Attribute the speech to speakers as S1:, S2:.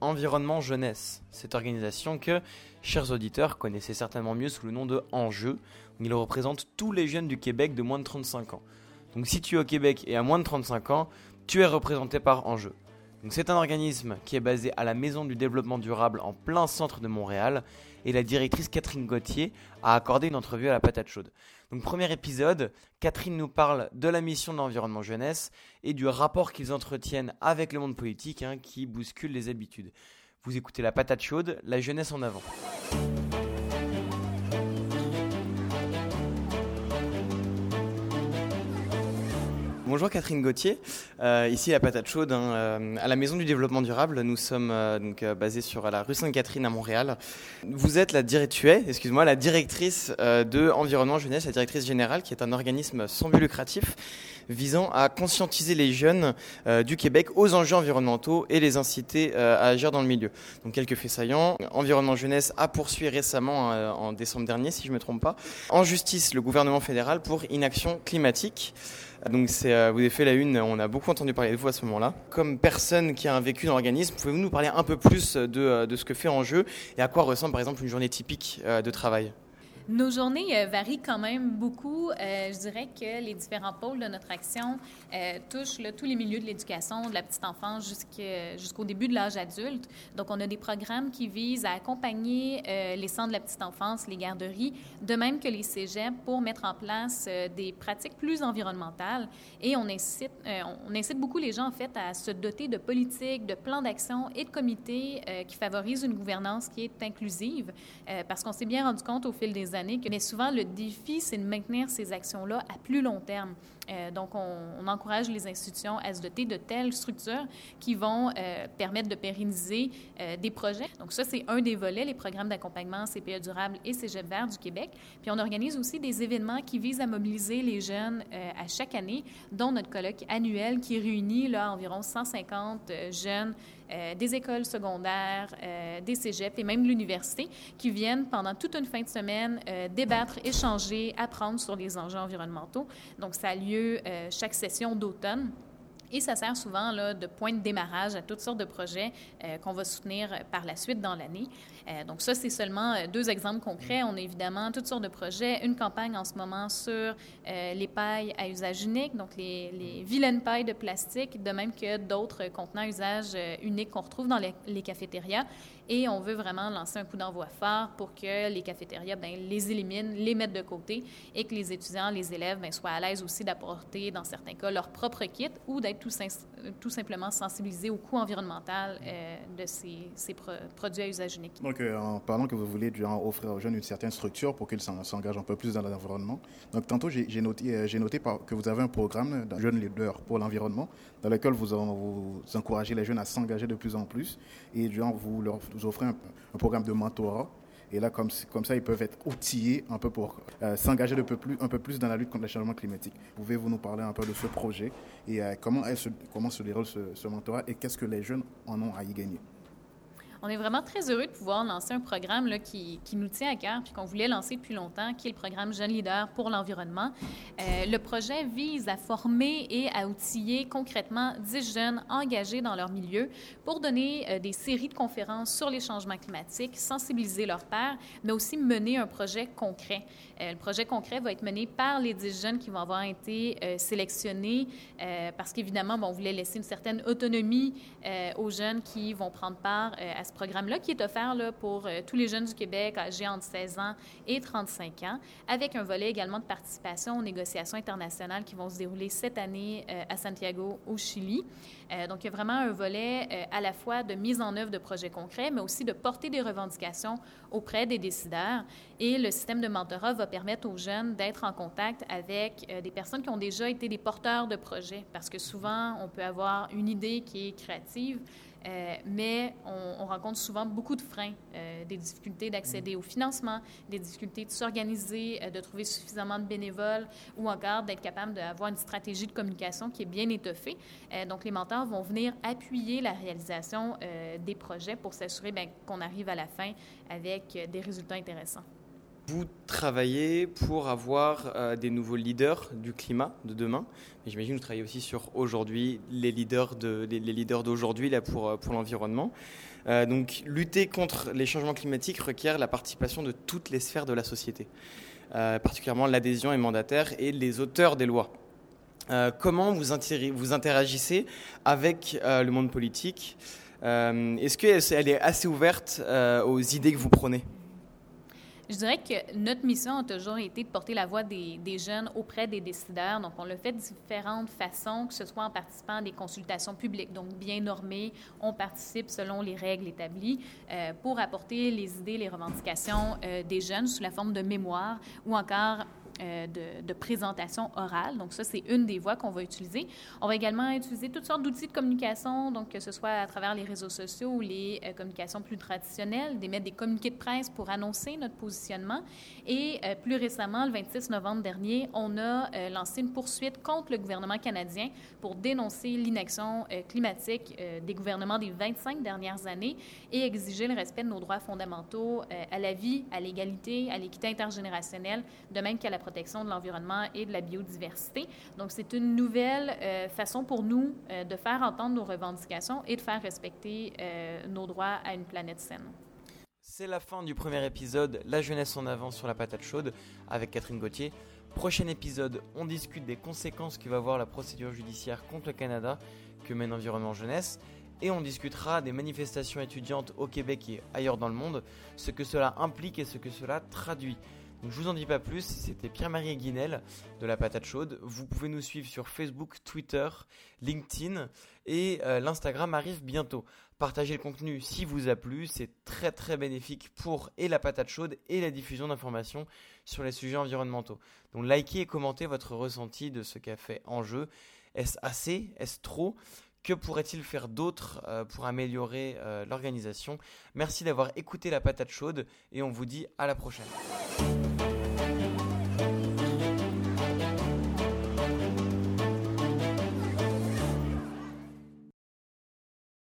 S1: Environnement Jeunesse. Cette organisation que, chers auditeurs, connaissez certainement mieux sous le nom de Enjeu. Il représente tous les jeunes du Québec de moins de 35 ans. Donc si tu es au Québec et à moins de 35 ans, tu es représenté par Enjeu. C'est un organisme qui est basé à la Maison du Développement Durable en plein centre de Montréal et la directrice Catherine Gauthier a accordé une entrevue à la patate chaude. Donc premier épisode, Catherine nous parle de la mission de l'environnement jeunesse et du rapport qu'ils entretiennent avec le monde politique hein, qui bouscule les habitudes. Vous écoutez la patate chaude, la jeunesse en avant. Bonjour Catherine Gauthier, euh, ici la patate chaude hein, euh, à la Maison du Développement Durable. Nous sommes euh, basés sur la rue Sainte-Catherine à Montréal. Vous êtes la directrice de Environnement Jeunesse, la directrice générale, qui est un organisme sans but lucratif visant à conscientiser les jeunes du Québec aux enjeux environnementaux et les inciter à agir dans le milieu. Donc quelques faits saillants. Environnement Jeunesse a poursuivi récemment, en décembre dernier, si je ne me trompe pas, en justice le gouvernement fédéral pour inaction climatique. Donc euh, vous avez fait la une, on a beaucoup entendu parler de vous à ce moment-là. Comme personne qui a un vécu dans l'organisme, pouvez-vous nous parler un peu plus de, euh, ce que fait en jeu et à quoi ressemble par exemple une journée typique euh, de travail?
S2: Nos journées euh, varient quand même beaucoup. Euh, je dirais que les différents pôles de notre action euh, touchent tous les milieux de l'éducation, de la petite enfance jusqu'au début de l'âge adulte. Donc, on a des programmes qui visent à accompagner les centres de la petite enfance, les garderies, de même que les cégeps, pour mettre en place des pratiques plus environnementales. Et on incite, on incite beaucoup les gens, en fait, à se doter de politiques, de plans d'action et de comités qui favorisent une gouvernance qui est inclusive, parce qu'on s'est bien rendu compte au fil des années mais souvent, le défi, c'est de maintenir ces actions-là à plus long terme. Euh, donc, on, encourage les institutions à se doter de telles structures qui vont euh, permettre de pérenniser euh, des projets. Donc, ça, c'est un des volets, les programmes d'accompagnement CPE durable et Cégep vert du Québec. Puis, on organise aussi des événements qui visent à mobiliser les jeunes à chaque année, dont notre colloque annuel qui réunit environ 150 jeunes des écoles secondaires, des cégeps et même l'université qui viennent pendant toute une fin de semaine débattre, échanger, apprendre sur les enjeux environnementaux. Donc, ça a lieu euh, chaque session d'automne. Et ça sert souvent de point de démarrage à toutes sortes de projets euh, qu'on va soutenir par la suite dans l'année. Euh, donc ça, c'est seulement deux exemples concrets. On a évidemment toutes sortes de projets. Une campagne en ce moment sur les pailles à usage unique, donc les, vilaines pailles de plastique, de même que d'autres contenants à usage unique qu'on retrouve dans les, les cafétérias. Et on veut vraiment lancer un coup d'envoi fort pour que les cafétérias ben, les éliminent, les mettent de côté et que les étudiants, les élèves ben, soient à l'aise aussi d'apporter, dans certains cas, leur propre kit ou d'être tout, simplement sensibilisés au coût environnemental euh, de ces, produits à usage unique.
S3: Donc, euh, en parlant que vous voulez offrir aux jeunes une certaine structure pour qu'ils s'engagent un peu plus dans l'environnement, donc tantôt j'ai noté, euh, que vous avez un programme d'un jeune leader pour l'environnement dans lequel vous, encouragez les jeunes à s'engager de plus en plus et vous leur offrez un, programme de mentorat. Et là, comme, ça, ils peuvent être outillés un peu pour euh, s'engager un, peu plus, un peu plus dans la lutte contre le changement climatique. Pouvez-vous nous parler un peu de ce projet et euh, comment, se, déroule ce mentorat et qu'est-ce que les jeunes en ont à y gagner?
S2: On est vraiment très heureux de pouvoir lancer un programme qui, nous tient à cœur puis qu'on voulait lancer depuis longtemps, qui est le programme Jeunes Leaders pour l'environnement. Euh, le projet vise à former et à outiller concrètement 10 jeunes engagés dans leur milieu pour donner euh, des séries de conférences sur les changements climatiques, sensibiliser leurs pairs, mais aussi mener un projet concret. Euh, le projet concret va être mené par les 10 jeunes qui vont avoir été sélectionnés parce qu'évidemment, on voulait laisser une certaine autonomie aux jeunes qui vont prendre part à ce programme-là, qui est offert là, pour tous les jeunes du Québec âgés entre 16 ans et 35 ans, avec un volet également de participation aux négociations internationales qui vont se dérouler cette année à Santiago, au Chili. donc, il y a vraiment un volet à la fois de mise en œuvre de projets concrets, mais aussi de porter des revendications auprès des décideurs. Et le système de mentorat va permettre aux jeunes d'être en contact avec euh, des personnes qui ont déjà été des porteurs de projets, parce que souvent, on peut avoir une idée qui est créative, euh, mais on, rencontre souvent beaucoup de freins, euh, des difficultés d'accéder au financement, des difficultés de s'organiser, de trouver suffisamment de bénévoles ou encore d'être capable d'avoir une stratégie de communication qui est bien étoffée. donc, les mentors vont venir appuyer la réalisation des projets pour s'assurer ben, qu'on arrive à la fin avec des résultats intéressants.
S1: Vous travaillez pour avoir euh, des nouveaux leaders du climat de demain. Mais j'imagine que vous travaillez aussi sur aujourd'hui, les leaders, d'aujourd'hui pour, euh, pour l'environnement. Euh, donc lutter contre les changements climatiques requiert la participation de toutes les sphères de la société, particulièrement l'adhésion et mandataires et les auteurs des lois. comment vous, vous interagissez avec le monde politique? Est-ce qu'elle est assez ouverte aux idées que vous prenez
S2: je dirais que notre mission a toujours été de porter la voix des, jeunes auprès des décideurs. Donc, on le fait de différentes façons, que ce soit en participant à des consultations publiques, donc bien normées. On participe selon les règles établies euh, pour apporter les idées, les revendications euh, des jeunes sous la forme de mémoire ou encore euh, de, présentation orale. Donc ça, c'est une des voies qu'on va utiliser. On va également utiliser toutes sortes d'outils de communication, donc que ce soit à travers les réseaux sociaux ou les euh, communications plus traditionnelles, d'émettre des communiqués de presse pour annoncer notre positionnement. Et euh, plus récemment, le 26 novembre dernier, on a lancé une poursuite contre le gouvernement canadien pour dénoncer l'inaction climatique des gouvernements des 25 dernières années et exiger le respect de nos droits fondamentaux à la vie, à l'égalité, à l'équité intergénérationnelle, de même qu'à la protection de l'environnement et de la biodiversité. Donc, c'est une nouvelle euh, façon pour nous euh, de faire entendre nos revendications et de faire respecter euh, nos droits à une planète saine.
S1: C'est la fin du premier épisode, La jeunesse en avant sur la patate chaude, avec Catherine Gauthier. Prochain épisode, on discute des conséquences que va avoir la procédure judiciaire contre le Canada que mène Environnement Jeunesse et on discutera des manifestations étudiantes au Québec et ailleurs dans le monde, ce que cela implique et ce que cela traduit. Donc, je vous en dis pas plus, c'était Pierre-Marie Guinel de la patate chaude. Vous pouvez nous suivre sur Facebook, Twitter, LinkedIn et euh, l'Instagram arrive bientôt. Partagez le contenu si vous a plu, c'est très très bénéfique pour et la patate chaude et la diffusion d'informations sur les sujets environnementaux. Donc likez et commentez votre ressenti de ce qu'a fait en jeu. Est-ce assez? Est-ce trop? Que pourrait-il faire d'autre euh, pour améliorer euh, l'organisation? Merci d'avoir écouté la patate chaude et on vous dit à la prochaine.